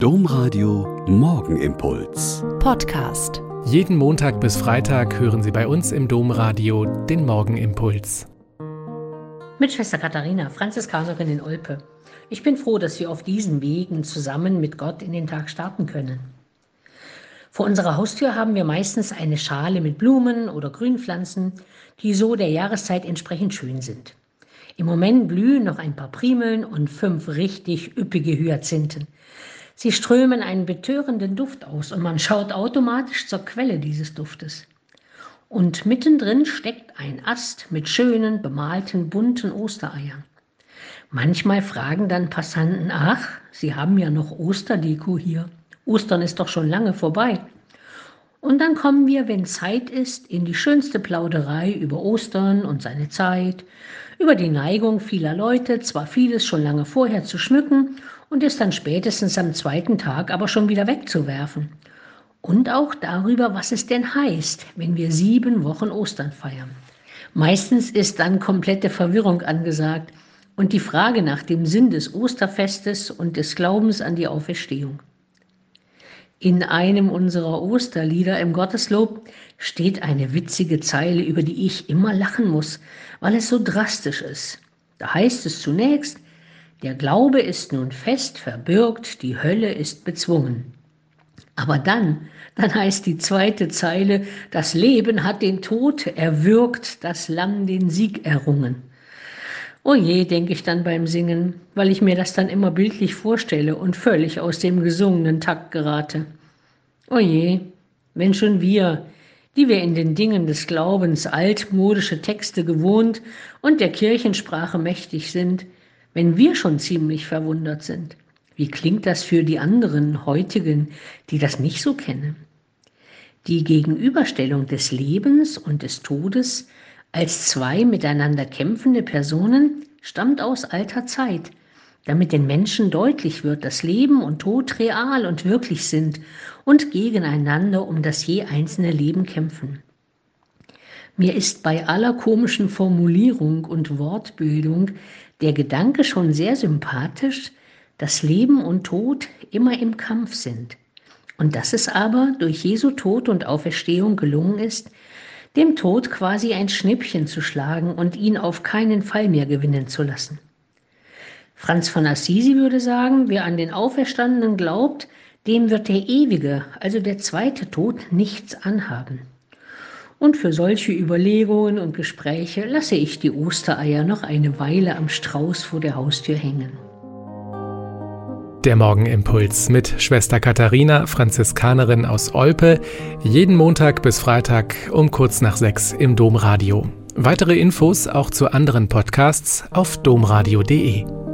Domradio Morgenimpuls. Podcast. Jeden Montag bis Freitag hören Sie bei uns im Domradio den Morgenimpuls. Mit Schwester Katharina, Franziskanerin in Olpe. Ich bin froh, dass wir auf diesen Wegen zusammen mit Gott in den Tag starten können. Vor unserer Haustür haben wir meistens eine Schale mit Blumen oder Grünpflanzen, die so der Jahreszeit entsprechend schön sind. Im Moment blühen noch ein paar Primeln und fünf richtig üppige Hyazinthen. Sie strömen einen betörenden Duft aus und man schaut automatisch zur Quelle dieses Duftes. Und mittendrin steckt ein Ast mit schönen, bemalten, bunten Ostereiern. Manchmal fragen dann Passanten, ach, Sie haben ja noch Osterdeko hier. Ostern ist doch schon lange vorbei. Und dann kommen wir, wenn Zeit ist, in die schönste Plauderei über Ostern und seine Zeit, über die Neigung vieler Leute, zwar vieles schon lange vorher zu schmücken und es dann spätestens am zweiten Tag aber schon wieder wegzuwerfen. Und auch darüber, was es denn heißt, wenn wir sieben Wochen Ostern feiern. Meistens ist dann komplette Verwirrung angesagt und die Frage nach dem Sinn des Osterfestes und des Glaubens an die Auferstehung. In einem unserer Osterlieder im Gotteslob steht eine witzige Zeile, über die ich immer lachen muss, weil es so drastisch ist. Da heißt es zunächst, der Glaube ist nun fest verbürgt, die Hölle ist bezwungen. Aber dann, dann heißt die zweite Zeile, das Leben hat den Tod erwürgt, das Lamm den Sieg errungen. Oh je, denke ich dann beim Singen, weil ich mir das dann immer bildlich vorstelle und völlig aus dem gesungenen Takt gerate. Oh je, wenn schon wir, die wir in den Dingen des Glaubens altmodische Texte gewohnt und der Kirchensprache mächtig sind, wenn wir schon ziemlich verwundert sind, wie klingt das für die anderen heutigen, die das nicht so kennen? Die Gegenüberstellung des Lebens und des Todes als zwei miteinander kämpfende Personen stammt aus alter Zeit, damit den Menschen deutlich wird, dass Leben und Tod real und wirklich sind und gegeneinander um das je einzelne Leben kämpfen. Mir ist bei aller komischen Formulierung und Wortbildung der Gedanke schon sehr sympathisch, dass Leben und Tod immer im Kampf sind und dass es aber durch Jesu Tod und Auferstehung gelungen ist, dem Tod quasi ein Schnippchen zu schlagen und ihn auf keinen Fall mehr gewinnen zu lassen. Franz von Assisi würde sagen, wer an den Auferstandenen glaubt, dem wird der ewige, also der zweite Tod, nichts anhaben. Und für solche Überlegungen und Gespräche lasse ich die Ostereier noch eine Weile am Strauß vor der Haustür hängen. Der Morgenimpuls mit Schwester Katharina, Franziskanerin aus Olpe, jeden Montag bis Freitag um kurz nach sechs im Domradio. Weitere Infos auch zu anderen Podcasts auf domradio.de.